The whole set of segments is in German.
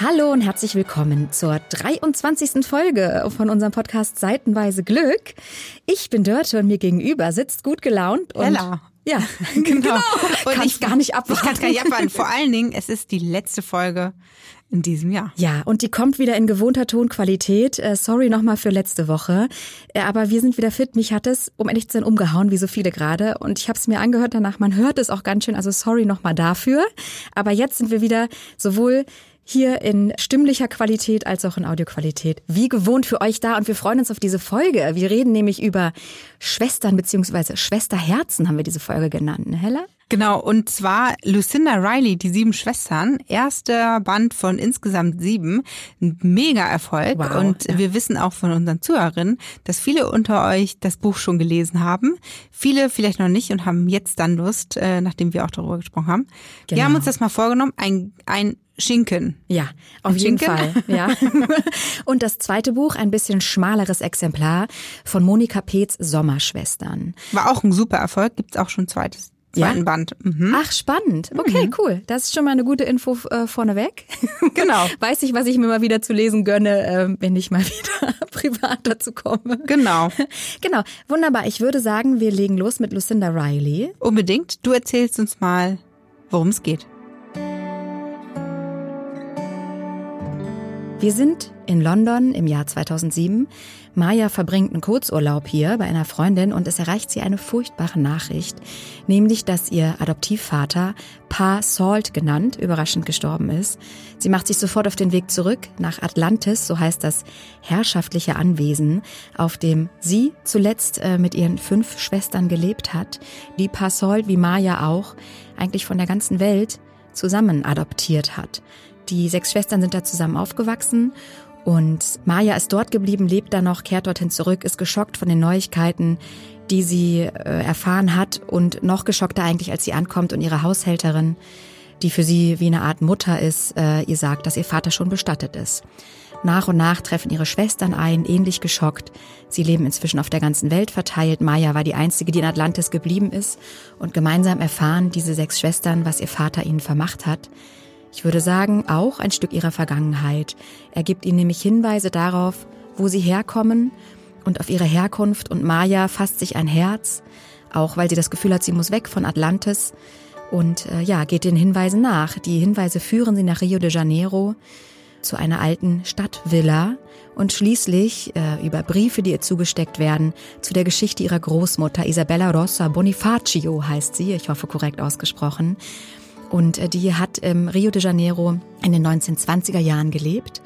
Hallo und herzlich willkommen zur 23. Folge von unserem Podcast Seitenweise Glück. Ich bin Dörte und mir gegenüber sitzt gut gelaunt und Ella. Ja, genau. genau. Und kann ich gar nicht abwarten. Ich kann gar nicht abwarten. Vor allen Dingen, es ist die letzte Folge in diesem Jahr. Ja, und die kommt wieder in gewohnter Tonqualität. Äh, sorry nochmal für letzte Woche. Äh, aber wir sind wieder fit. Mich hat es, um ehrlich zu sein, umgehauen, wie so viele gerade. Und ich habe es mir angehört danach. Man hört es auch ganz schön. Also sorry nochmal dafür. Aber jetzt sind wir wieder sowohl hier in stimmlicher Qualität als auch in Audioqualität. Wie gewohnt für euch da und wir freuen uns auf diese Folge. Wir reden nämlich über Schwestern beziehungsweise Schwesterherzen haben wir diese Folge genannt, ne Hella? Genau, und zwar Lucinda Riley, die sieben Schwestern, erster Band von insgesamt sieben, ein mega Erfolg. Wow, und ja. wir wissen auch von unseren Zuhörerinnen, dass viele unter euch das Buch schon gelesen haben, viele vielleicht noch nicht und haben jetzt dann Lust, äh, nachdem wir auch darüber gesprochen haben. Genau. Wir haben uns das mal vorgenommen, ein, ein Schinken. Ja, auf Ein jeden Schinken? Fall. Ja. Und das zweite Buch, ein bisschen schmaleres Exemplar von Monika Peets Sommerschwestern. War auch ein super Erfolg, gibt's auch schon zweites zweiten ja? Band. Mhm. Ach, spannend. Okay, mhm. cool. Das ist schon mal eine gute Info äh, vorneweg. Genau. Weiß ich, was ich mir mal wieder zu lesen gönne, äh, wenn ich mal wieder privat dazu komme. Genau. Genau. Wunderbar. Ich würde sagen, wir legen los mit Lucinda Riley. Unbedingt. Du erzählst uns mal, worum es geht. Wir sind in London im Jahr 2007. Maya verbringt einen Kurzurlaub hier bei einer Freundin und es erreicht sie eine furchtbare Nachricht, nämlich dass ihr Adoptivvater, Pa Salt genannt, überraschend gestorben ist. Sie macht sich sofort auf den Weg zurück nach Atlantis, so heißt das herrschaftliche Anwesen, auf dem sie zuletzt äh, mit ihren fünf Schwestern gelebt hat, die Pa Salt wie Maya auch eigentlich von der ganzen Welt zusammen adoptiert hat. Die sechs Schwestern sind da zusammen aufgewachsen und Maya ist dort geblieben, lebt da noch, kehrt dorthin zurück, ist geschockt von den Neuigkeiten, die sie äh, erfahren hat und noch geschockter eigentlich, als sie ankommt und ihre Haushälterin, die für sie wie eine Art Mutter ist, äh, ihr sagt, dass ihr Vater schon bestattet ist. Nach und nach treffen ihre Schwestern ein, ähnlich geschockt. Sie leben inzwischen auf der ganzen Welt verteilt. Maya war die einzige, die in Atlantis geblieben ist. Und gemeinsam erfahren diese sechs Schwestern, was ihr Vater ihnen vermacht hat. Ich würde sagen, auch ein Stück ihrer Vergangenheit. Er gibt ihnen nämlich Hinweise darauf, wo sie herkommen und auf ihre Herkunft und Maya fasst sich ein Herz, auch weil sie das Gefühl hat, sie muss weg von Atlantis und äh, ja, geht den Hinweisen nach. Die Hinweise führen sie nach Rio de Janeiro zu einer alten Stadtvilla und schließlich äh, über Briefe, die ihr zugesteckt werden, zu der Geschichte ihrer Großmutter Isabella Rossa Bonifacio heißt sie, ich hoffe korrekt ausgesprochen. Und äh, die hat im Rio de Janeiro in den 1920er Jahren gelebt.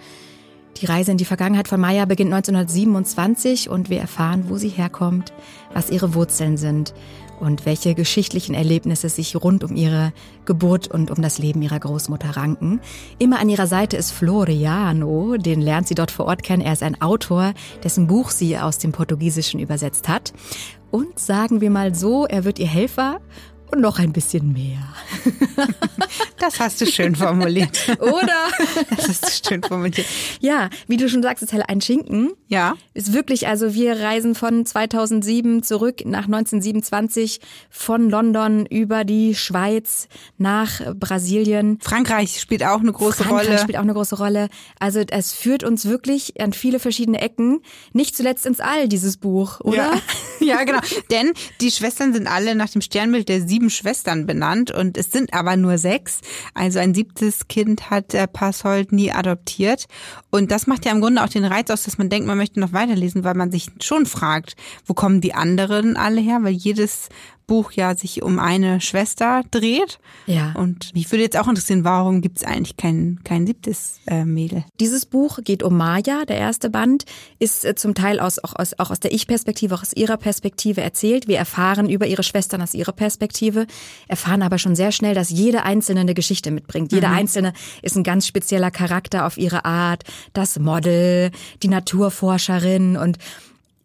Die Reise in die Vergangenheit von Maya beginnt 1927 und wir erfahren, wo sie herkommt, was ihre Wurzeln sind und welche geschichtlichen Erlebnisse sich rund um ihre Geburt und um das Leben ihrer Großmutter ranken. Immer an ihrer Seite ist Floriano, den lernt sie dort vor Ort kennen. Er ist ein Autor, dessen Buch sie aus dem Portugiesischen übersetzt hat. Und sagen wir mal so, er wird ihr Helfer und noch ein bisschen mehr. Das hast du schön formuliert. Oder? Das hast du schön formuliert. Ja, wie du schon sagst, ist hell ein Schinken. Ja. Ist wirklich, also wir reisen von 2007 zurück nach 1927 von London über die Schweiz nach Brasilien. Frankreich spielt auch eine große Frankreich Rolle. spielt auch eine große Rolle. Also es führt uns wirklich an viele verschiedene Ecken. Nicht zuletzt ins All, dieses Buch, oder? Ja, ja genau. Denn die Schwestern sind alle nach dem Sternbild der sieben Schwestern benannt und es sind aber nur sechs. Also ein siebtes Kind hat der Passold nie adoptiert. Und das macht ja im Grunde auch den Reiz aus, dass man denkt, man möchte noch weiterlesen, weil man sich schon fragt, wo kommen die anderen alle her? Weil jedes Buch ja sich um eine Schwester dreht. Ja. Und mich würde jetzt auch interessieren, warum gibt es eigentlich kein, kein siebtes äh, Mädel? Dieses Buch geht um Maya, der erste Band, ist äh, zum Teil aus, auch, aus, auch aus der Ich-Perspektive, auch aus ihrer Perspektive erzählt. Wir erfahren über ihre Schwestern aus ihrer Perspektive, erfahren aber schon sehr schnell, dass jede Einzelne eine Geschichte mitbringt. Jede mhm. Einzelne ist ein ganz spezieller Charakter auf ihre Art. Das Model, die Naturforscherin und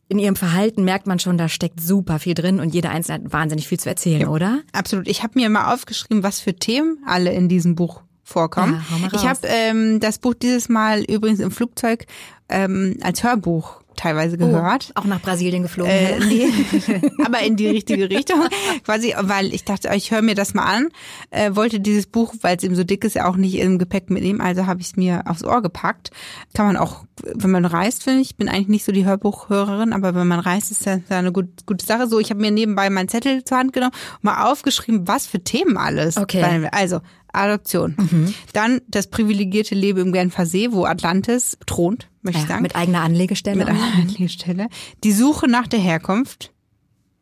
in ihrem Verhalten merkt man schon, da steckt super viel drin und jeder Einzelne hat wahnsinnig viel zu erzählen, ja, oder? Absolut. Ich habe mir mal aufgeschrieben, was für Themen alle in diesem Buch vorkommen. Ja, ich habe ähm, das Buch dieses Mal übrigens im Flugzeug ähm, als Hörbuch teilweise oh, gehört. Oh, auch nach Brasilien geflogen. Äh, nee, aber in die richtige Richtung. Quasi, weil ich dachte, ich höre mir das mal an. Äh, wollte dieses Buch, weil es eben so dick ist, auch nicht im Gepäck mitnehmen. Also habe ich es mir aufs Ohr gepackt. Kann man auch, wenn man reist, finde ich. Ich bin eigentlich nicht so die Hörbuchhörerin, aber wenn man reist, ist das eine gut, gute Sache. So, ich habe mir nebenbei meinen Zettel zur Hand genommen und mal aufgeschrieben, was für Themen alles. Okay. Also Adoption. Mhm. Dann das privilegierte Leben im Genfer See, wo Atlantis thront, möchte ja, ich sagen. Mit eigener Anlegestelle. Mit eigener Anlegestelle. Die Suche nach der Herkunft,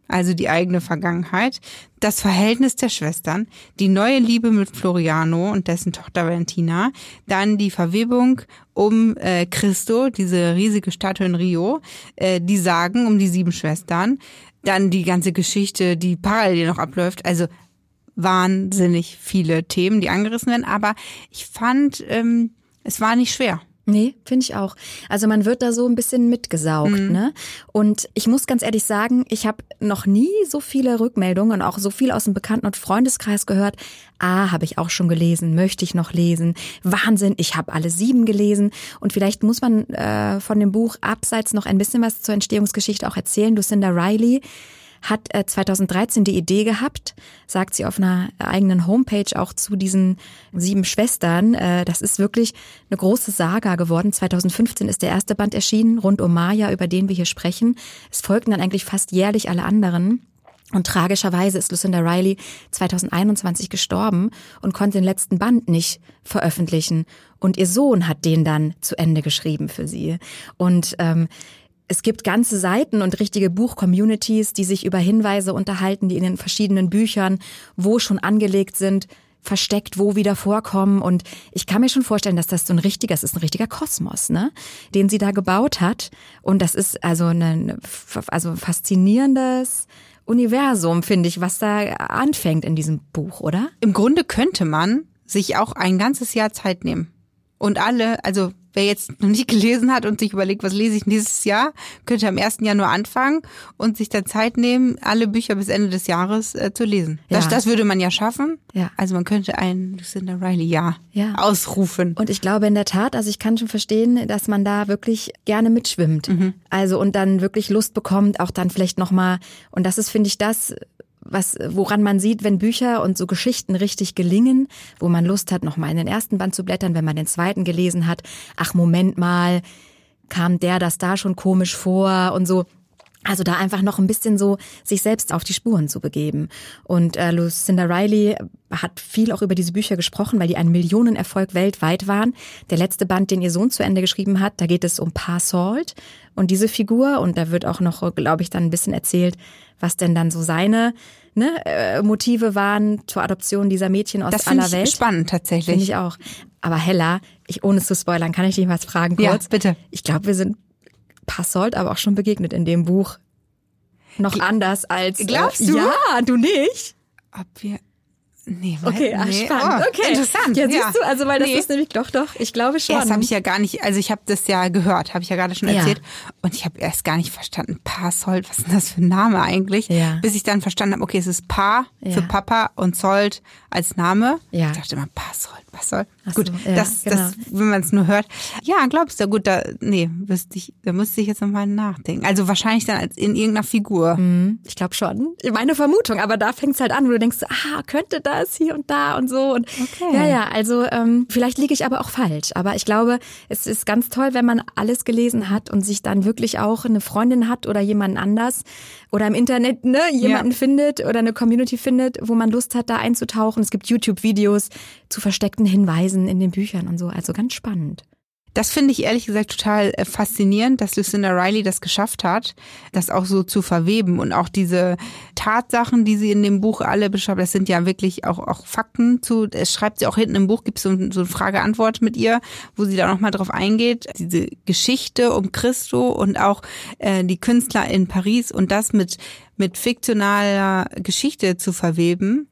also die eigene Vergangenheit, das Verhältnis der Schwestern, die neue Liebe mit Floriano und dessen Tochter Valentina, dann die Verwebung um äh, Christo, diese riesige Statue in Rio, äh, die Sagen um die sieben Schwestern, dann die ganze Geschichte, die parallel noch abläuft. Also wahnsinnig viele Themen, die angerissen werden, aber ich fand, ähm, es war nicht schwer. Nee, finde ich auch. Also man wird da so ein bisschen mitgesaugt, mhm. ne? Und ich muss ganz ehrlich sagen, ich habe noch nie so viele Rückmeldungen und auch so viel aus dem Bekannten- und Freundeskreis gehört. Ah, habe ich auch schon gelesen, möchte ich noch lesen. Wahnsinn, ich habe alle sieben gelesen. Und vielleicht muss man äh, von dem Buch abseits noch ein bisschen was zur Entstehungsgeschichte auch erzählen. Lucinda Riley hat 2013 äh, die Idee gehabt, sagt sie auf einer eigenen Homepage auch zu diesen sieben Schwestern. Äh, das ist wirklich eine große Saga geworden. 2015 ist der erste Band erschienen, rund um Maya, über den wir hier sprechen. Es folgten dann eigentlich fast jährlich alle anderen. Und tragischerweise ist Lucinda Riley 2021 gestorben und konnte den letzten Band nicht veröffentlichen. Und ihr Sohn hat den dann zu Ende geschrieben für sie. Und ähm, es gibt ganze Seiten und richtige Buch-Communities, die sich über Hinweise unterhalten, die in den verschiedenen Büchern, wo schon angelegt sind, versteckt, wo wieder vorkommen. Und ich kann mir schon vorstellen, dass das so ein richtiger, es ist ein richtiger Kosmos, ne, den sie da gebaut hat. Und das ist also ein also faszinierendes Universum, finde ich, was da anfängt in diesem Buch, oder? Im Grunde könnte man sich auch ein ganzes Jahr Zeit nehmen. Und alle, also Wer jetzt noch nicht gelesen hat und sich überlegt, was lese ich nächstes Jahr, könnte am 1. Januar anfangen und sich dann Zeit nehmen, alle Bücher bis Ende des Jahres äh, zu lesen. Ja. Das, das würde man ja schaffen. Ja. Also man könnte ein Lucinda Riley ja, ja ausrufen. Und ich glaube in der Tat, also ich kann schon verstehen, dass man da wirklich gerne mitschwimmt. Mhm. Also und dann wirklich Lust bekommt, auch dann vielleicht nochmal, und das ist, finde ich, das, was, woran man sieht, wenn Bücher und so Geschichten richtig gelingen, wo man Lust hat, nochmal in den ersten Band zu blättern, wenn man den zweiten gelesen hat. Ach, Moment mal, kam der das da schon komisch vor und so. Also da einfach noch ein bisschen so sich selbst auf die Spuren zu begeben. Und äh, Lucinda Riley hat viel auch über diese Bücher gesprochen, weil die ein Millionenerfolg weltweit waren. Der letzte Band, den ihr Sohn zu Ende geschrieben hat, da geht es um Pa Salt und diese Figur. Und da wird auch noch, glaube ich, dann ein bisschen erzählt, was denn dann so seine ne, äh, Motive waren zur Adoption dieser Mädchen aus das aller Welt. Das spannend tatsächlich. Finde ich auch. Aber Hella, ich ohne es zu spoilern, kann ich dich was fragen kurz? Ja, bitte. Ich glaube, wir sind Passold aber auch schon begegnet in dem Buch. Noch Gl anders als. Glaubst äh, du? Ja, du nicht? Ob wir. Nee, weil, okay, ach, nee. spannend. Oh, okay. Interessant. Ja, siehst ja. du, also weil das nee. ist nämlich doch doch, ich glaube schon. Das habe ich ja gar nicht, also ich habe das ja gehört, habe ich ja gerade schon erzählt und ich habe erst gar nicht verstanden, Sold, was ist denn das für ein Name eigentlich? Ja. Bis ich dann verstanden habe, okay, es ist Pa für Papa und Sold als Name. Ja. Ich dachte immer Sold, was soll? Ach gut, so, ja, das, genau. das, wenn man es nur hört. Ja, glaubst du, gut, da, nee, wüsste ich, da müsste ich jetzt nochmal nachdenken. Also wahrscheinlich dann in irgendeiner Figur. Mhm, ich glaube schon. Meine Vermutung, aber da fängt es halt an, wo du denkst, ah, könnte das hier und da und so. Und okay. ja, ja, also ähm, vielleicht liege ich aber auch falsch. Aber ich glaube, es ist ganz toll, wenn man alles gelesen hat und sich dann wirklich auch eine Freundin hat oder jemanden anders oder im Internet ne, jemanden ja. findet oder eine Community findet, wo man Lust hat, da einzutauchen. Es gibt YouTube-Videos zu versteckten Hinweisen in den Büchern und so. Also ganz spannend. Das finde ich ehrlich gesagt total äh, faszinierend, dass Lucinda Riley das geschafft hat, das auch so zu verweben. Und auch diese Tatsachen, die sie in dem Buch alle beschreibt, das sind ja wirklich auch, auch Fakten zu, es schreibt sie auch hinten im Buch, gibt es so, so eine Frage-Antwort mit ihr, wo sie da nochmal drauf eingeht, diese Geschichte um Christo und auch äh, die Künstler in Paris und das mit, mit fiktionaler Geschichte zu verweben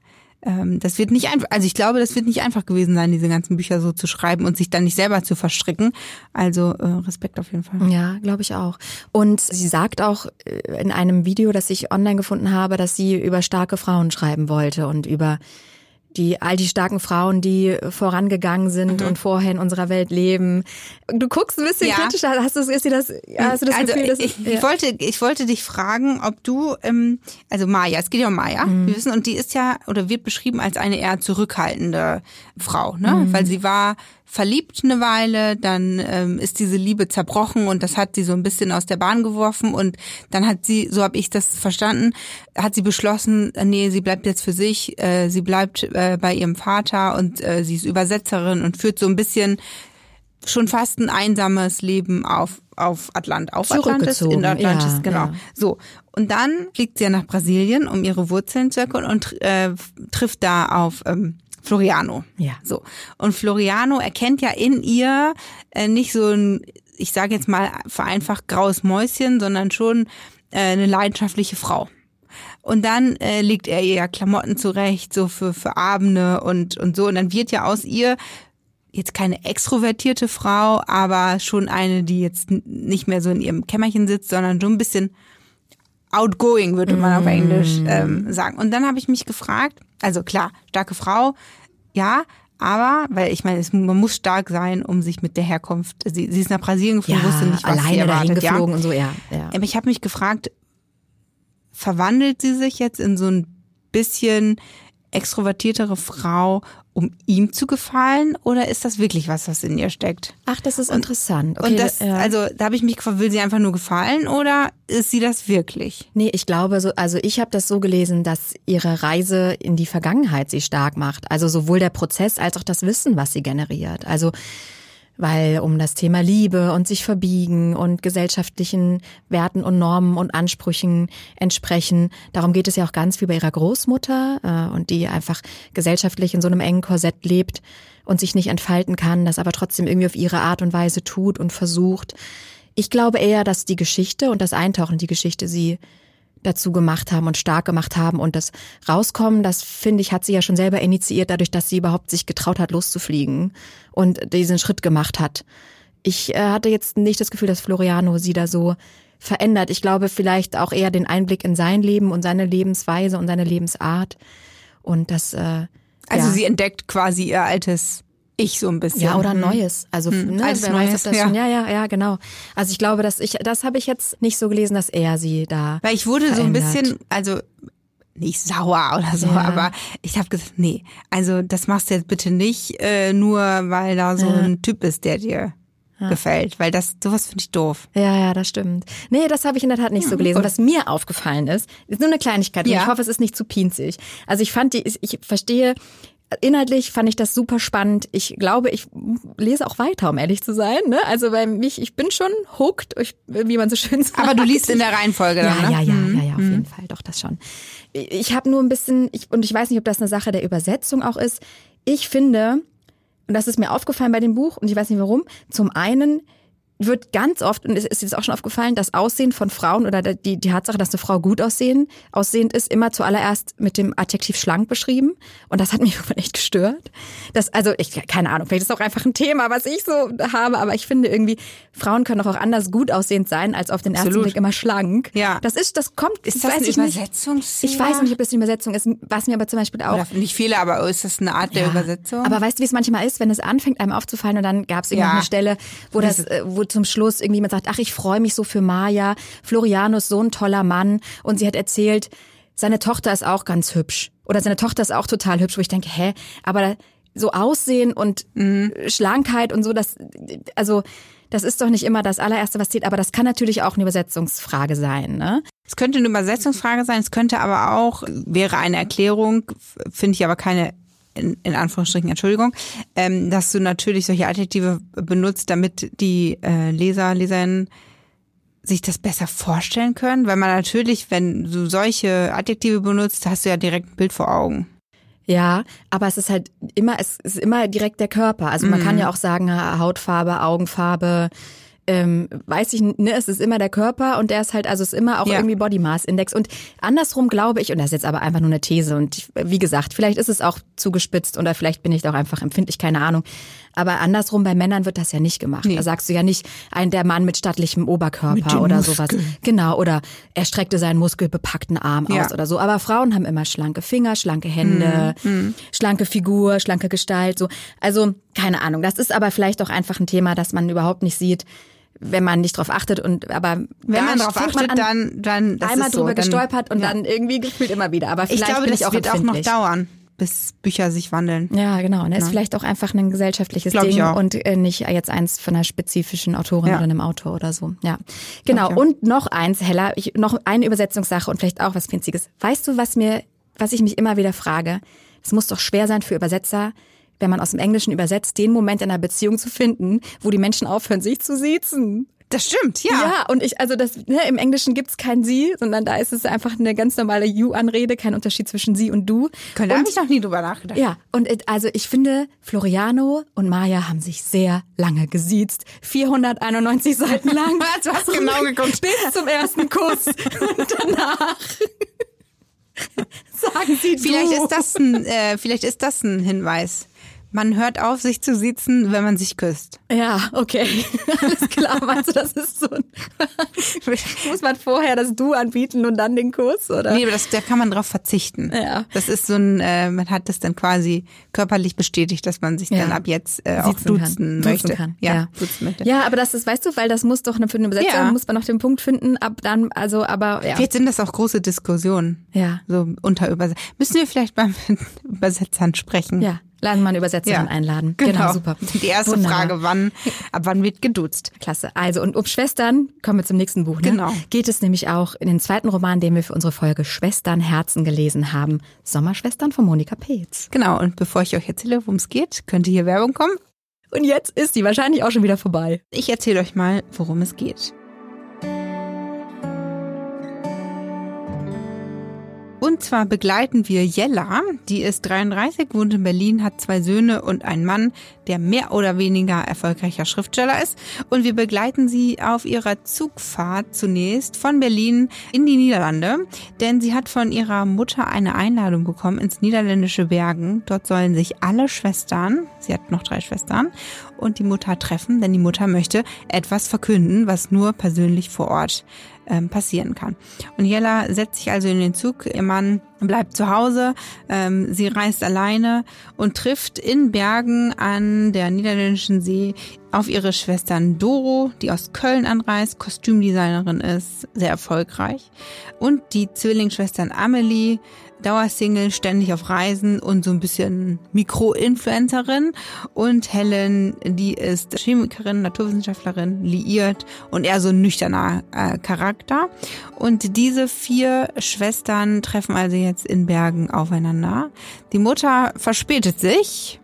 ähm, das wird nicht einfach, also ich glaube, das wird nicht einfach gewesen sein, diese ganzen Bücher so zu schreiben und sich dann nicht selber zu verstricken. Also äh, Respekt auf jeden Fall. Ja, glaube ich auch. Und sie sagt auch äh, in einem Video, das ich online gefunden habe, dass sie über starke Frauen schreiben wollte und über die all die starken Frauen, die vorangegangen sind mhm. und vorher in unserer Welt leben. Du guckst ein bisschen ja. kritisch, hast du, ist dir das, hast du das also Gefühl, dass ich, ja. ich wollte, ich wollte dich fragen, ob du, ähm, also Maya, es geht ja um Maya, mhm. wir wissen, und die ist ja oder wird beschrieben als eine eher zurückhaltende Frau, ne, mhm. weil sie war verliebt eine Weile, dann ähm, ist diese Liebe zerbrochen und das hat sie so ein bisschen aus der Bahn geworfen und dann hat sie, so habe ich das verstanden, hat sie beschlossen, äh, nee, sie bleibt jetzt für sich, äh, sie bleibt äh, bei ihrem Vater und äh, sie ist Übersetzerin und führt so ein bisschen schon fast ein einsames Leben auf auf Atlant, auf Atlantis, in Atlantis, ja, genau. Ja. So und dann fliegt sie ja nach Brasilien, um ihre Wurzeln zu erkunden und äh, trifft da auf ähm, Floriano. Ja. So. Und Floriano erkennt ja in ihr äh, nicht so ein, ich sage jetzt mal vereinfacht graues Mäuschen, sondern schon äh, eine leidenschaftliche Frau. Und dann äh, legt er ihr ja Klamotten zurecht, so für, für Abende und, und so. Und dann wird ja aus ihr jetzt keine extrovertierte Frau, aber schon eine, die jetzt nicht mehr so in ihrem Kämmerchen sitzt, sondern schon ein bisschen outgoing, würde man auf Englisch mm. ähm, sagen. Und dann habe ich mich gefragt, also klar, starke Frau, ja, aber, weil ich meine, es, man muss stark sein, um sich mit der Herkunft, sie, sie ist nach Brasilien geflogen, ja, wusste nicht, was alleine sie erwartet. Geflogen ja. und so, ja. ja. Aber ich habe mich gefragt, verwandelt sie sich jetzt in so ein bisschen extrovertiertere Frau, um ihm zu gefallen oder ist das wirklich was, was in ihr steckt? Ach, das ist und, interessant. Okay, und das, ja. also da habe ich mich gefragt, will sie einfach nur gefallen oder ist sie das wirklich? Nee, ich glaube so, also ich habe das so gelesen, dass ihre Reise in die Vergangenheit sie stark macht. Also sowohl der Prozess als auch das Wissen, was sie generiert. Also weil um das Thema Liebe und sich verbiegen und gesellschaftlichen Werten und Normen und Ansprüchen entsprechen. Darum geht es ja auch ganz viel bei ihrer Großmutter äh, und die einfach gesellschaftlich in so einem engen Korsett lebt und sich nicht entfalten kann, das aber trotzdem irgendwie auf ihre Art und Weise tut und versucht. Ich glaube eher, dass die Geschichte und das Eintauchen in die Geschichte sie dazu gemacht haben und stark gemacht haben und das Rauskommen, das finde ich, hat sie ja schon selber initiiert, dadurch, dass sie überhaupt sich getraut hat, loszufliegen und diesen Schritt gemacht hat. Ich äh, hatte jetzt nicht das Gefühl, dass Floriano sie da so verändert. Ich glaube vielleicht auch eher den Einblick in sein Leben und seine Lebensweise und seine Lebensart und das. Äh, also ja. sie entdeckt quasi ihr altes ich so ein bisschen. Ja, oder mhm. neues. Also hm. ne, Als wer neues, weiß, das ja. Schon, ja, ja, ja, genau. Also ich glaube, dass ich, das habe ich jetzt nicht so gelesen, dass er sie da. Weil ich wurde verändert. so ein bisschen, also nicht sauer oder so, ja. aber ich habe gesagt, nee, also das machst du jetzt bitte nicht, äh, nur weil da so ja. ein Typ ist, der dir ja. gefällt, weil das sowas finde ich doof. Ja, ja, das stimmt. Nee, das habe ich in der Tat nicht so gelesen. Was mir aufgefallen ist, ist nur eine Kleinigkeit. Ja. Ich hoffe, es ist nicht zu pinzig. Also ich fand die, ich verstehe Inhaltlich fand ich das super spannend. Ich glaube, ich lese auch weiter, um ehrlich zu sein. Ne? Also bei mich, ich bin schon hooked, ich, wie man so schön sagt. Aber du liest in der Reihenfolge ja, dann, ne? Ja, ja, mhm. ja, ja, auf mhm. jeden Fall, doch das schon. Ich habe nur ein bisschen, ich, und ich weiß nicht, ob das eine Sache der Übersetzung auch ist. Ich finde, und das ist mir aufgefallen bei dem Buch, und ich weiß nicht warum, zum einen wird ganz oft, und es ist jetzt auch schon aufgefallen, das Aussehen von Frauen oder die, die Tatsache, dass eine Frau gut aussehen, aussehend ist, immer zuallererst mit dem Adjektiv schlank beschrieben. Und das hat mich irgendwann echt gestört. Das, also, ich, keine Ahnung, vielleicht ist das auch einfach ein Thema, was ich so habe, aber ich finde irgendwie, Frauen können auch anders gut aussehend sein, als auf den ersten Absolut. Blick immer schlank. Ja. Das ist, das kommt, ist das weiß ein ich Übersetzungsfehler? Ich weiß nicht, ob das eine Übersetzung ist, was mir aber zum Beispiel auch. Oder nicht viele, aber ist das eine Art ja. der Übersetzung? Aber weißt du, wie es manchmal ist, wenn es anfängt, einem aufzufallen und dann gab es irgendwie ja. eine Stelle, wo das, äh, wo zum Schluss irgendwie jemand sagt, ach, ich freue mich so für Maya, Floriano ist so ein toller Mann. Und sie hat erzählt, seine Tochter ist auch ganz hübsch. Oder seine Tochter ist auch total hübsch, wo ich denke, hä, aber so Aussehen und mhm. Schlankheit und so, das, also das ist doch nicht immer das allererste, was zählt, aber das kann natürlich auch eine Übersetzungsfrage sein, ne? Es könnte eine Übersetzungsfrage sein, es könnte aber auch, wäre eine Erklärung, finde ich aber keine in, in Anführungsstrichen Entschuldigung, ähm, dass du natürlich solche Adjektive benutzt, damit die äh, Leser, Leserinnen sich das besser vorstellen können, weil man natürlich, wenn du solche Adjektive benutzt, hast du ja direkt ein Bild vor Augen. Ja, aber es ist halt immer, es ist immer direkt der Körper. Also man mhm. kann ja auch sagen Hautfarbe, Augenfarbe, ähm, weiß ich, ne, es ist immer der Körper und der ist halt, also es ist immer auch Ja. irgendwie Body Mass Index. Und andersrum glaube ich, und das ist jetzt aber einfach nur eine These und wie gesagt, vielleicht ist es auch zugespitzt oder vielleicht bin ich da auch einfach empfindlich, keine Ahnung. Aber andersrum bei Männern wird das ja nicht gemacht. Nee. Da sagst du ja nicht, ein der Mann mit stattlichem Oberkörper Mit oder Muskeln. sowas. Genau, oder er streckte seinen muskelbepackten Arm Ja. aus oder so. Aber Frauen haben immer schlanke Finger, schlanke Hände, Mhm. schlanke Figur, schlanke Gestalt, so. Also, keine Ahnung. Das ist aber vielleicht auch einfach ein Thema, das man überhaupt nicht sieht, wenn man nicht drauf achtet und, aber Wenn man fängt achtet, an, dann, dann das einmal ist so, drüber dann, gestolpert und ja. dann irgendwie gefühlt immer wieder. Aber Ich vielleicht glaube, bin das ich auch wird auch noch dauern, bis Bücher sich wandeln. Ja, genau. Ne? Ist vielleicht auch einfach ein gesellschaftliches Glaub Ding und äh, nicht jetzt eins von einer spezifischen Autorin Ja. oder einem Autor oder so. Ja, genau. Und noch eins, Hella, ich, noch eine Übersetzungssache und vielleicht auch was Pinziges. Weißt du, was mir, was ich mich immer wieder frage? Es muss doch schwer sein für Übersetzer, wenn man aus dem Englischen übersetzt, den Moment in einer Beziehung zu finden, wo die Menschen aufhören, sich zu siezen. Das stimmt, ja. Ja, und ich, also das, ne, im Englischen gibt's kein Sie, sondern da ist es einfach eine ganz normale You-Anrede, kein Unterschied zwischen Sie und Du. Da und, habe ich noch nie drüber nachgedacht. ja, und also ich finde, Floriano und Maya haben sich sehr lange gesiezt. 491 Seiten lang. Du hast genau geguckt. Bis zum ersten Kuss. Und danach sagen sie Vielleicht du. ist das ein, äh, vielleicht ist das ein Hinweis. Man hört auf, sich zu siezen, wenn man sich küsst. Ja, okay. Alles klar. Meinst du, das ist so ein, muss man vorher das Du anbieten und dann den Kuss, oder? Nee, aber das, da kann man drauf verzichten. Ja. Das ist so ein, äh, man hat das dann quasi körperlich bestätigt, dass man sich Ja. dann ab jetzt äh, auch duzen kann. möchte. Duzen kann. Ja, Ja. duzen möchte. Ja, aber das ist, weißt du, weil das muss doch eine- für eine Übersetzung, Ja. muss man noch den Punkt finden, ab dann, also, aber, ja. Vielleicht sind das auch große Diskussionen. Ja. So unter Übersetzern. Müssen wir vielleicht beim Übersetzern sprechen? Ja, lassen wir eine Übersetzerin einladen. Genau. super. Die erste Wunderbar. Frage, wann, ab wann wird geduzt? Klasse. Also, und um Schwestern kommen wir zum nächsten Buch. Ne? Genau. Geht es nämlich auch in den zweiten Roman, den wir für unsere Folge Schwestern Herzen gelesen haben. Sommerschwestern von Monika Peetz. Genau, und bevor ich euch erzähle, worum es geht, könnte hier Werbung kommen. Und jetzt ist die wahrscheinlich auch schon wieder vorbei. Ich erzähle euch mal, worum es geht. Und zwar begleiten wir Jella, die ist 33, wohnt in Berlin, hat zwei Söhne und einen Mann, der mehr oder weniger erfolgreicher Schriftsteller ist. Und wir begleiten sie auf ihrer Zugfahrt zunächst von Berlin in die Niederlande, denn sie hat von ihrer Mutter eine Einladung bekommen ins niederländische Bergen. Dort sollen sich alle Schwestern, sie hat noch drei Schwestern, und die Mutter treffen, denn die Mutter möchte etwas verkünden, was nur persönlich vor Ort ähm, passieren kann. Und Jella setzt sich also in den Zug, ihr Mann bleibt zu Hause, ähm, sie reist alleine und trifft in Bergen an der niederländischen See auf ihre Schwestern Doro, die aus Köln anreist, Kostümdesignerin ist, sehr erfolgreich, und die Zwillingsschwestern Amelie, Dauersingle, ständig auf Reisen und so ein bisschen Mikro-Influencerin und Helen, die ist Chemikerin, Naturwissenschaftlerin, liiert und eher so ein nüchterner äh, Charakter. Und diese vier Schwestern treffen also jetzt in Bergen aufeinander. Die Mutter verspätet sich,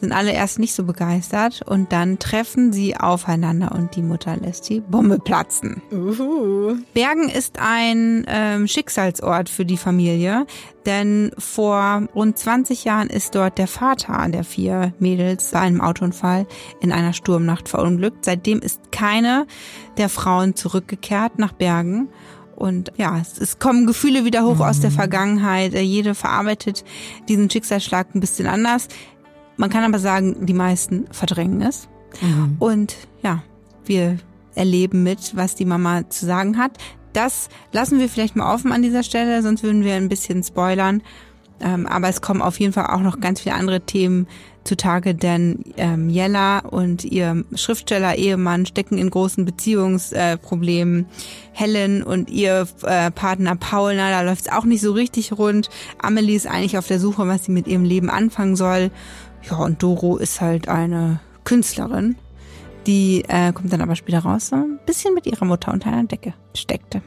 sind alle erst nicht so begeistert und dann treffen sie aufeinander und die Mutter lässt die Bombe platzen. Uhu. Bergen ist ein ähm, Schicksalsort für die Familie, denn vor rund 20 Jahren ist dort der Vater der vier Mädels bei einem Autounfall in einer Sturmnacht verunglückt. Seitdem ist keine der Frauen zurückgekehrt nach Bergen. Und ja, es, es kommen Gefühle wieder hoch aus der Vergangenheit. Äh, Jede verarbeitet diesen Schicksalsschlag ein bisschen anders. Man kann aber sagen, die meisten verdrängen es. Und ja, wir erleben mit, was die Mama zu sagen hat. Das lassen wir vielleicht mal offen an dieser Stelle, sonst würden wir ein bisschen spoilern. Ähm, aber es kommen auf jeden Fall auch noch ganz viele andere Themen zutage, denn ähm, Jella und ihr Schriftsteller-Ehemann stecken in großen Beziehungsproblemen. Helen und ihr äh, Partner Paul, na, da läuft es auch nicht so richtig rund. Amelie ist eigentlich auf der Suche, was sie mit ihrem Leben anfangen soll. Ja, und Doro ist halt eine Künstlerin, die äh, kommt dann aber später raus, so ein bisschen mit ihrer Mutter unter einer Decke steckte.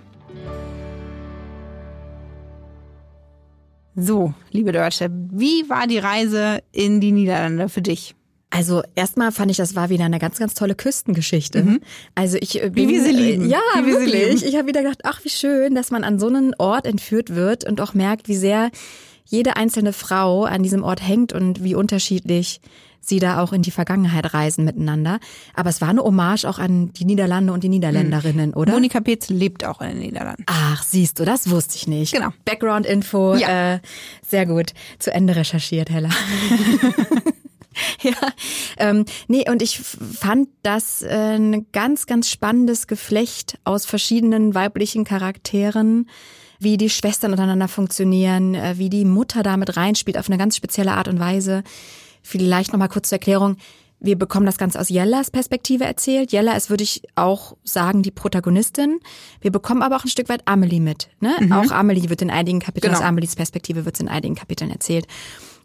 So, liebe Deutsche, wie war die Reise in die Niederlande für dich? Also erstmal fand ich, das war wieder eine ganz, ganz tolle Küstengeschichte. Also ich äh, bin, Mhm. wir sie lieben. äh, Ja, Wie wirklich. lieben. Ich habe wieder gedacht, ach wie schön, dass man an so einen Ort entführt wird und auch merkt, wie sehr jede einzelne Frau an diesem Ort hängt und wie unterschiedlich sie da auch in die Vergangenheit reisen miteinander. Aber es war eine Hommage auch an die Niederlande und die Niederländerinnen, oder? Monika Petz lebt auch in den Niederlanden. Ach, siehst du, das wusste ich nicht. Genau. Background-Info, Ja. äh, sehr gut. Zu Ende recherchiert, Hella. ja, ähm, nee, und ich fand das äh, ein ganz, ganz spannendes Geflecht aus verschiedenen weiblichen Charakteren, wie die Schwestern untereinander funktionieren, äh, wie die Mutter damit reinspielt auf eine ganz spezielle Art und Weise. Vielleicht nochmal kurz zur Erklärung. Wir bekommen das Ganze aus Jellas Perspektive erzählt. Jella ist, würde ich auch sagen, die Protagonistin. Wir bekommen aber auch ein Stück weit Amelie mit. Ne? Auch Amelie wird in einigen Kapiteln, Genau. aus Amelies Perspektive wird in einigen Kapiteln erzählt.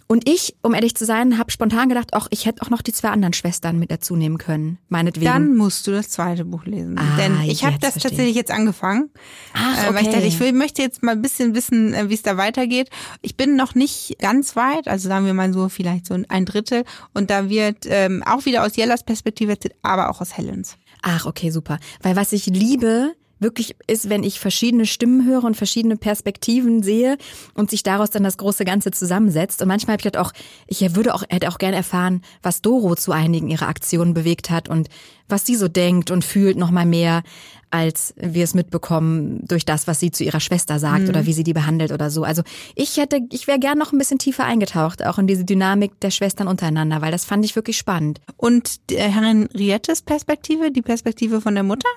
Und ich, um ehrlich zu sein, habe spontan gedacht, ach, ich hätte auch noch die zwei anderen Schwestern mit dazu nehmen können. Meinetwegen. Dann musst du das zweite Buch lesen. Ah, Denn ich habe das verstehe tatsächlich jetzt angefangen. Ach, Äh, weil ich okay. dachte, ich will, möchte jetzt mal ein bisschen wissen, äh, wie es da weitergeht. Ich bin noch nicht ganz weit, also sagen wir mal so vielleicht so ein Drittel. Und da wird ähm, auch wieder aus Jellas Perspektive erzählt, aber auch aus Helens. Ach, okay, super. Weil was ich liebe, wirklich ist, wenn ich verschiedene Stimmen höre und verschiedene Perspektiven sehe und sich daraus dann das große Ganze zusammensetzt. Und manchmal habe ich gedacht auch, ich würde auch, hätte auch gerne erfahren, was Doro zu einigen ihrer Aktionen bewegt hat und was sie so denkt und fühlt noch mal mehr, als wir es mitbekommen durch das, was sie zu ihrer Schwester sagt oder wie sie die behandelt oder so. Also ich hätte, ich wäre gern noch ein bisschen tiefer eingetaucht, auch in diese Dynamik der Schwestern untereinander, weil das fand ich wirklich spannend. Und die Henriettes Perspektive, die Perspektive von der Mutter?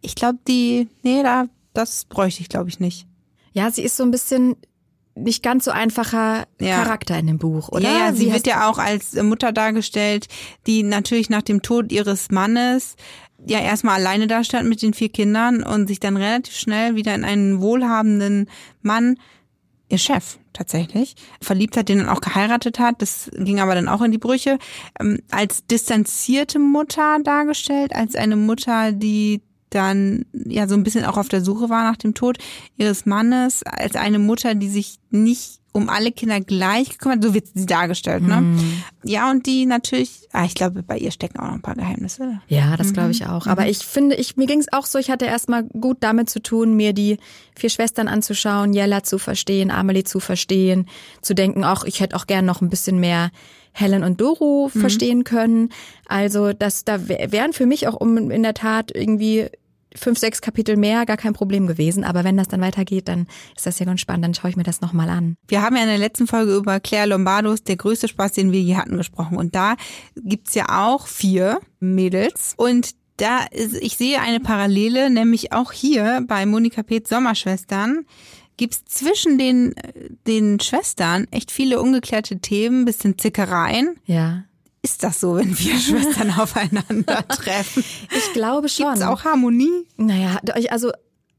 Ich glaube, die, nee, da, das bräuchte ich, glaube ich, nicht. Ja, sie ist so ein bisschen nicht ganz so einfacher Ja. Charakter in dem Buch, oder? Ja, ja sie Wie wird ja auch als Mutter dargestellt, die natürlich nach dem Tod ihres Mannes ja erstmal alleine da stand mit den vier Kindern und sich dann relativ schnell wieder in einen wohlhabenden Mann, ihr Chef tatsächlich, verliebt hat, den dann auch geheiratet hat. Das ging aber dann auch in die Brüche. Ähm, als distanzierte Mutter dargestellt, als eine Mutter, die dann ja so ein bisschen auch auf der Suche war nach dem Tod ihres Mannes, als eine Mutter, die sich nicht um alle Kinder gleich gekümmert, so wird sie dargestellt, ne? Hm. Ja, und die natürlich, ah, ich glaube, bei ihr stecken auch noch ein paar Geheimnisse. Ja, das glaube ich auch. Aber ich finde, ich, mir ging es auch so, ich hatte erstmal gut damit zu tun, mir die vier Schwestern anzuschauen, Jella zu verstehen, Amelie zu verstehen, zu denken, auch ich hätte auch gern noch ein bisschen mehr Helen und Doro verstehen können. Also das da wär- wären für mich auch um in der Tat irgendwie fünf, sechs Kapitel mehr gar kein Problem gewesen. Aber wenn das dann weitergeht, dann ist das ja ganz spannend. Dann schaue ich mir das nochmal an. Wir haben ja in der letzten Folge über Claire Lombardos, der größte Spaß, den wir je hatten, gesprochen. Und da gibt's ja auch vier Mädels. Und da ist, ich sehe eine Parallele, nämlich auch hier bei Monika Peth Sommerschwestern gibt's zwischen den, den Schwestern echt viele ungeklärte Themen, bisschen Zickereien. Ja. Ist das so, wenn vier Schwestern aufeinandertreffen? Ich glaube schon. Gibt's auch Harmonie? Naja, also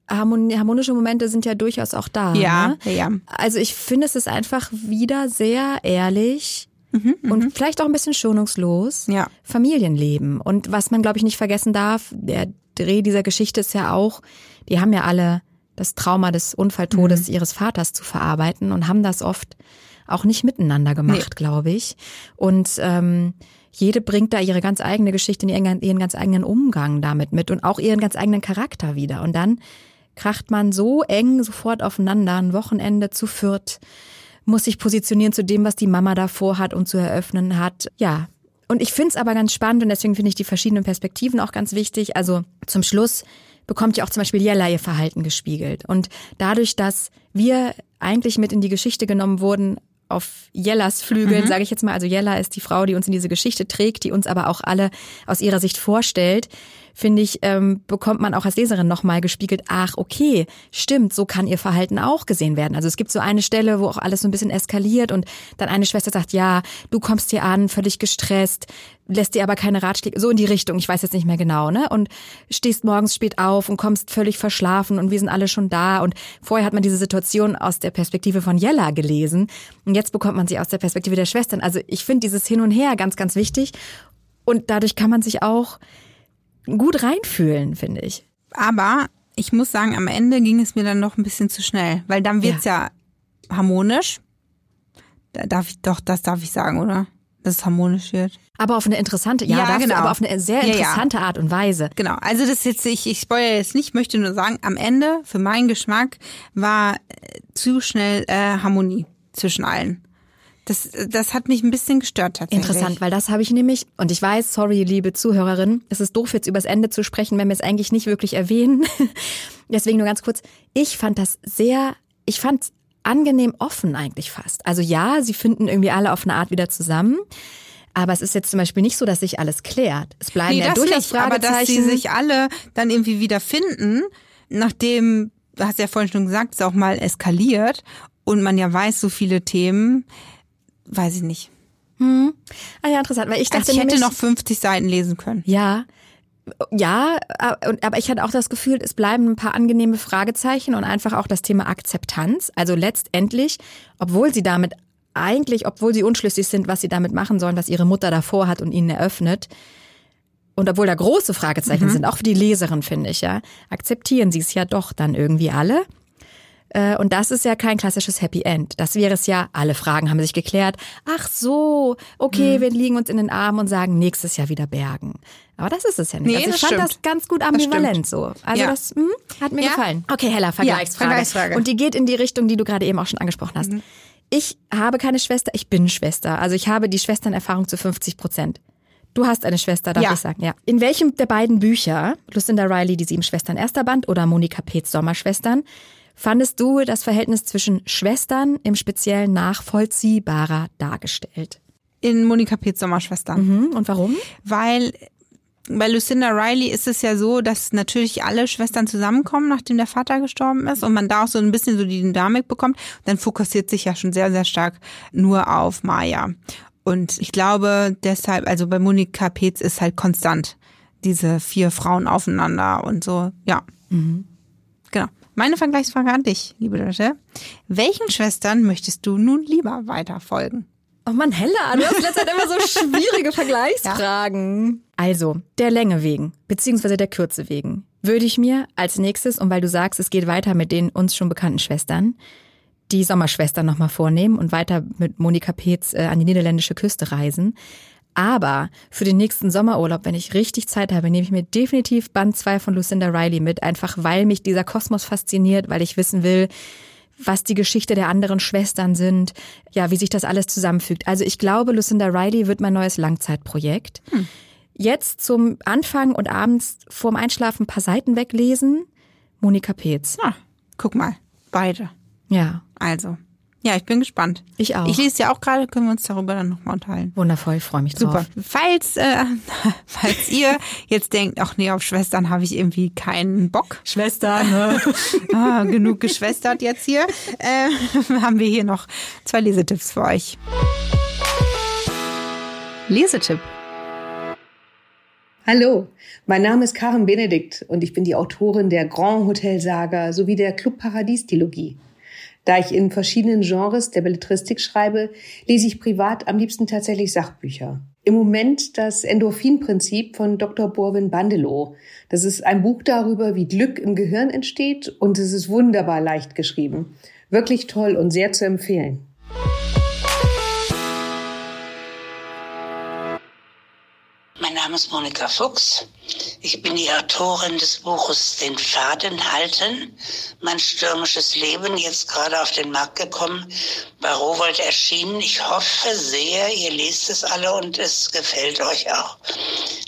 harmon- harmonische Momente sind ja durchaus auch da. Ja, Ne? ja, ja. Also ich finde, es ist einfach wieder sehr ehrlich und vielleicht auch ein bisschen schonungslos. Ja. Familienleben. Und was man, glaube ich, nicht vergessen darf, der Dreh dieser Geschichte ist ja auch, die haben ja alle das Trauma des Unfalltodes ihres Vaters zu verarbeiten und haben das oft auch nicht miteinander gemacht, glaube ich. Und ähm, jede bringt da ihre ganz eigene Geschichte, ihren, ihren ganz eigenen Umgang damit mit und auch ihren ganz eigenen Charakter wieder. Und dann kracht man so eng sofort aufeinander, ein Wochenende zu viert, muss sich positionieren zu dem, was die Mama da vorhat und zu eröffnen hat. Ja. Und ich finde es aber ganz spannend und deswegen finde ich die verschiedenen Perspektiven auch ganz wichtig. Also zum Schluss bekommt ja auch zum Beispiel Jella ihr Verhalten gespiegelt. Und dadurch, dass wir eigentlich mit in die Geschichte genommen wurden, auf Jellas Flügeln, sage ich jetzt mal. Also Jella ist die Frau, die uns in diese Geschichte trägt, die uns aber auch alle aus ihrer Sicht vorstellt. Finde ich, ähm, bekommt man auch als Leserin nochmal gespiegelt, ach, okay, stimmt, so kann ihr Verhalten auch gesehen werden. Also es gibt so eine Stelle, wo auch alles so ein bisschen eskaliert und dann eine Schwester sagt, ja, du kommst hier an, völlig gestresst, lässt dir aber keine Ratschläge, so in die Richtung, ich weiß jetzt nicht mehr genau, ne? Und stehst morgens spät auf und kommst völlig verschlafen und wir sind alle schon da. Und vorher hat man diese Situation aus der Perspektive von Jella gelesen und jetzt bekommt man sie aus der Perspektive der Schwestern. Also ich finde dieses Hin und Her ganz, ganz wichtig und dadurch kann man sich auch gut reinfühlen, finde ich. Aber ich muss sagen, am Ende ging es mir dann noch ein bisschen zu schnell, weil dann wird's ja, harmonisch. Da darf ich doch, das darf ich sagen, oder? Dass es harmonisch wird. Aber auf eine interessante, ja, Ja, genau. aber auf eine sehr Ja, ja. interessante Art und Weise. Genau. Also das jetzt, ich, ich spoilere jetzt nicht, möchte nur sagen, am Ende, für meinen Geschmack, war äh, zu schnell äh, Harmonie zwischen allen. Das, das hat mich ein bisschen gestört tatsächlich. Interessant, weil das habe ich nämlich, und ich weiß, sorry, liebe Zuhörerin, es ist doof, jetzt übers Ende zu sprechen, wenn wir es eigentlich nicht wirklich erwähnen. Deswegen nur ganz kurz. Ich fand das sehr, ich fand angenehm offen eigentlich fast. Also ja, sie finden irgendwie alle auf eine Art wieder zusammen. Aber es ist jetzt zum Beispiel nicht so, dass sich alles klärt. Es bleiben Nee, ja durchaus nicht, aber dass sie Fragezeichen. sich alle dann irgendwie wieder finden, nachdem, du hast ja vorhin schon gesagt, es auch mal eskaliert und man ja weiß, so viele Themen, weiß ich nicht. ah ja, interessant, weil ich dachte Also ich hätte noch 50 Seiten lesen können. Ja, ja, aber ich hatte auch das Gefühl, es bleiben ein paar angenehme Fragezeichen und einfach auch das Thema Akzeptanz. Also letztendlich, obwohl sie damit eigentlich, obwohl sie unschlüssig sind, was sie damit machen sollen, was ihre Mutter davor hat und ihnen eröffnet, und obwohl da große Fragezeichen sind, auch für die Leserin, finde ich, ja, akzeptieren sie es ja doch dann irgendwie alle. Äh, Und das ist ja kein klassisches Happy End. Das wäre es ja, alle Fragen haben sich geklärt. Ach so, okay, wir liegen uns in den Armen und sagen nächstes Jahr wieder bergen. Aber das ist es ja nicht. Nee, also ich das fand stimmt. das ganz gut ambivalent so. Also Ja. das hm, hat mir Ja. gefallen. Okay, Hella, Vergleichsfrage. Vergleichsfrage. Und die geht in die Richtung, die du gerade eben auch schon angesprochen hast. Ich habe keine Schwester, ich bin Schwester. Also ich habe die Schwesternerfahrung zu 50 Prozent. Du hast eine Schwester, darf Ja. ich sagen, ja. In welchem der beiden Bücher, Lucinda Riley, die sieben Schwestern erster Band oder Monika Peets Sommerschwestern, fandest du das Verhältnis zwischen Schwestern im Speziellen nachvollziehbarer dargestellt? In Monika Pietz Sommerschwester. Mhm. Und warum? Weil bei Lucinda Riley ist es ja so, dass natürlich alle Schwestern zusammenkommen, nachdem der Vater gestorben ist und man da auch so ein bisschen so die Dynamik bekommt. Dann fokussiert sich ja schon sehr, sehr stark nur auf Maya. Und ich glaube deshalb, also bei Monika Petz ist halt konstant diese vier Frauen aufeinander und so, ja. Genau. Meine Vergleichsfrage an dich, liebe Leute. Welchen Schwestern möchtest du nun lieber weiter folgen? Oh man, Hella, du hast letztendlich immer so schwierige Vergleichsfragen. Also, der Länge wegen, beziehungsweise der Kürze wegen, würde ich mir als nächstes, und weil du sagst, es geht weiter mit den uns schon bekannten Schwestern, die Sommerschwestern nochmal vornehmen und weiter mit Monika Peetz äh, an die niederländische Küste reisen. Aber für den nächsten Sommerurlaub, wenn ich richtig Zeit habe, nehme ich mir definitiv Band 2 von Lucinda Riley mit, einfach weil mich dieser Kosmos fasziniert, weil ich wissen will, was die Geschichte der anderen Schwestern sind, ja, wie sich das alles zusammenfügt. Also ich glaube, Lucinda Riley wird mein neues Langzeitprojekt. Jetzt zum Anfang und abends vorm Einschlafen ein paar Seiten weglesen. Monika Peetz. Ah, guck mal, beide. Ja, Also, ja, ich bin gespannt. Ich auch. Ich lese ja auch gerade, können wir uns darüber dann nochmal unterhalten. wundervoll, ich freue mich Super. drauf. Falls, äh, falls ihr jetzt denkt, ach nee, auf Schwestern habe ich irgendwie keinen Bock. Schwester, ne? Ah, genug geschwestert jetzt hier. Äh, haben wir hier noch zwei Lesetipps für euch. Lesetipp. Hallo, mein Name ist Karen Benedikt und ich bin die Autorin der Grand Hotel Saga sowie der Club Paradies Trilogie. Da ich in verschiedenen Genres der Belletristik schreibe, lese ich privat am liebsten tatsächlich Sachbücher. Im Moment das Endorphinprinzip von Dr. Borwin Bandelow. Das ist ein Buch darüber, wie Glück im Gehirn entsteht und es ist wunderbar leicht geschrieben. Wirklich toll und sehr zu empfehlen. Name ist Monika Fuchs. Ich bin die Autorin des Buches Den Faden halten. Mein stürmisches Leben, jetzt gerade auf den Markt gekommen, bei Rowold erschienen. Ich hoffe sehr, ihr lest es alle und es gefällt euch auch.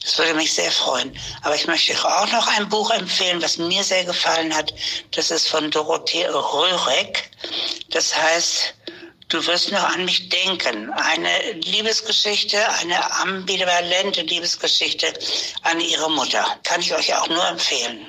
Das würde mich sehr freuen. Aber ich möchte euch auch noch ein Buch empfehlen, was mir sehr gefallen hat. Das ist von Dorothee Röhreck. Das heißt, Du wirst noch an mich denken. Eine Liebesgeschichte, eine ambivalente Liebesgeschichte an ihre Mutter. Kann ich euch auch nur empfehlen.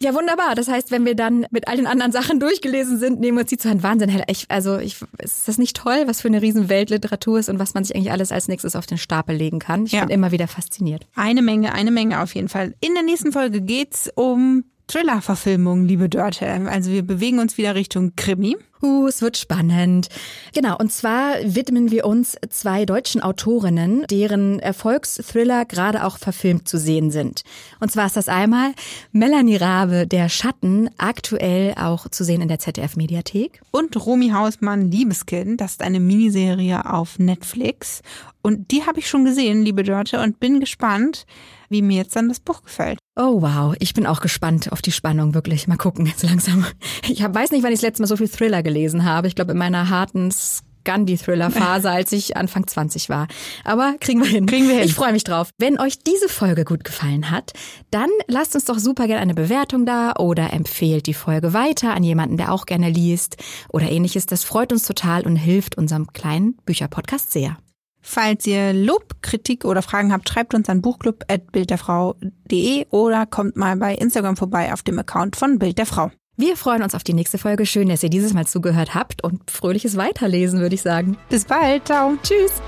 Ja, wunderbar. Das heißt, wenn wir dann mit all den anderen Sachen durchgelesen sind, nehmen wir uns die zu Hand. Wahnsinn, Hella. Ich, also, ich, ist das nicht toll, was für eine riesen Weltliteratur ist und was man sich eigentlich alles als nächstes auf den Stapel legen kann? Ich Ja. bin immer wieder fasziniert. Eine Menge, eine Menge auf jeden Fall. In der nächsten Folge geht's um Thriller-Verfilmungen, liebe Dörte. Also wir bewegen uns wieder Richtung Krimi. Uh, es wird spannend. Genau, und zwar widmen wir uns zwei deutschen Autorinnen, deren Erfolgsthriller gerade auch verfilmt zu sehen sind. Und zwar ist das einmal Melanie Rabe, Der Schatten, aktuell auch zu sehen in der ZDF-Mediathek. Und Romy Hausmann, Liebeskind. Das ist eine Miniserie auf Netflix. Und die habe ich schon gesehen, liebe Dörte, und bin gespannt, wie mir jetzt dann das Buch gefällt. Oh wow, ich bin auch gespannt auf die Spannung, wirklich. Mal gucken, jetzt langsam. Ich weiß nicht, wann ich das letzte Mal so viel Thriller gelesen habe. Ich glaube, in meiner harten Gandhi-Thriller-Phase, als ich Anfang 20 war. Aber kriegen wir hin. Kriegen wir hin. Ich freue mich drauf. Wenn euch diese Folge gut gefallen hat, dann lasst uns doch super gerne eine Bewertung da oder empfehlt die Folge weiter an jemanden, der auch gerne liest oder ähnliches. Das freut uns total und hilft unserem kleinen Bücherpodcast sehr. Falls ihr Lob, Kritik oder Fragen habt, schreibt uns an buchclub.bildderfrau.de oder kommt mal bei Instagram vorbei auf dem Account von Bild der Frau. Wir freuen uns auf die nächste Folge. Schön, dass ihr dieses Mal zugehört habt und fröhliches Weiterlesen, würde ich sagen. Bis bald, ciao. Tschüss.